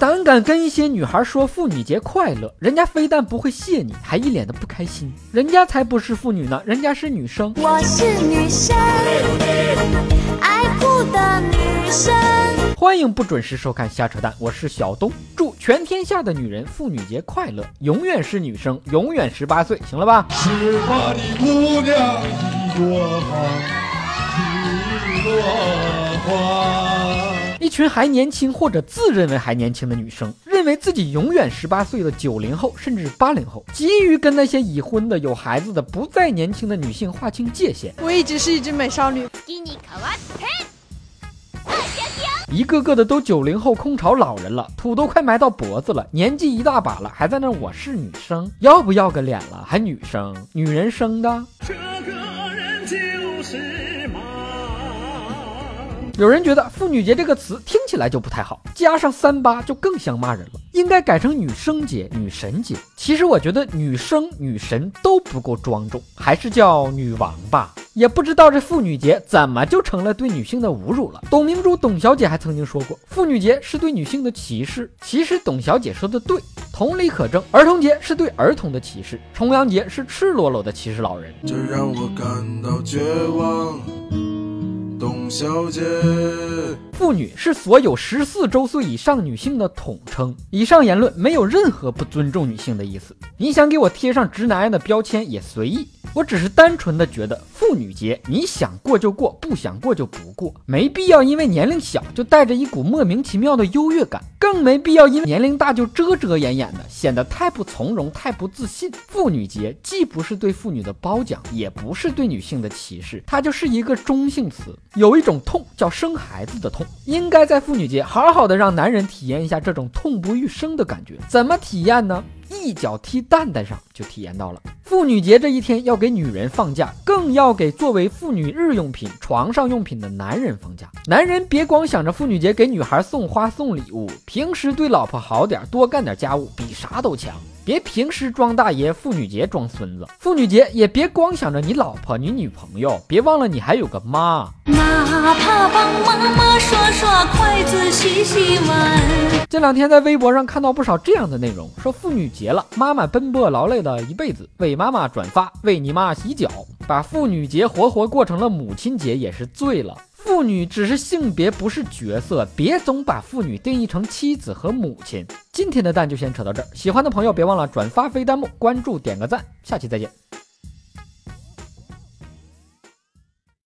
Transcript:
胆敢跟一些女孩说妇女节快乐，人家非但不会谢你，还一脸的不开心。人家才不是妇女呢，人家是女生。我是女生，爱哭的女生。欢迎不准时收看瞎扯淡，我是小东。祝全天下的女人妇女节快乐，永远是女生，永远十八岁，行了吧？十八的姑娘一朵花，一朵花。一群还年轻或者自认为还年轻的女生，认为自己永远十八岁的九零后甚至八零后，急于跟那些已婚的、有孩子的、不再年轻的女性划清界限。我一直是一只美少女。一个个的都九零后空巢老人了，土都快埋到脖子了，年纪一大把了，还在那我是女生，要不要个脸了？还女生，女人生的。有人觉得妇女节这个词听起来就不太好，加上三八就更像骂人了，应该改成女生节、女神节。其实我觉得女生、女神都不够庄重，还是叫女王吧。也不知道这妇女节怎么就成了对女性的侮辱了。董明珠董小姐还曾经说过，妇女节是对女性的歧视。其实董小姐说的对，同理可证。儿童节是对儿童的歧视，重阳节是赤裸裸的歧视老人。这让我感到绝望，董小姐。妇女是所有十四周岁以上女性的统称。以上言论没有任何不尊重女性的意思。你想给我贴上直男癌的标签也随意。我只是单纯的觉得妇女节你想过就过，不想过就不过，没必要因为年龄小就带着一股莫名其妙的优越感，更没必要因为年龄大就遮遮掩掩的，显得太不从容、太不自信。妇女节既不是对妇女的褒奖，也不是对女性的歧视，它就是一个中性词。有一种痛叫生孩子的痛，应该在妇女节好好的让男人体验一下这种痛不欲生的感觉。怎么体验呢？一脚踢蛋蛋上就体验到了。妇女节这一天要给女人放假，更要给作为妇女日用品、床上用品的男人放假。男人别光想着妇女节给女孩送花送礼物，平时对老婆好点，多干点家务，比啥都强。别平时装大爷，妇女节装孙子。妇女节也别光想着你老婆、你女朋友，别忘了你还有个妈。哪怕帮妈妈刷、这两天在微博上看到不少这样的内容，说妇女节了，妈妈奔波劳累了一辈子，为妈妈转发，为你妈洗脚，把妇女节活活过成了母亲节，也是醉了。妇女只是性别，不是角色，别总把妇女定义成妻子和母亲。今天的蛋就先扯到这儿，喜欢的朋友别忘了转发飞弹幕，关注点个赞，下期再见。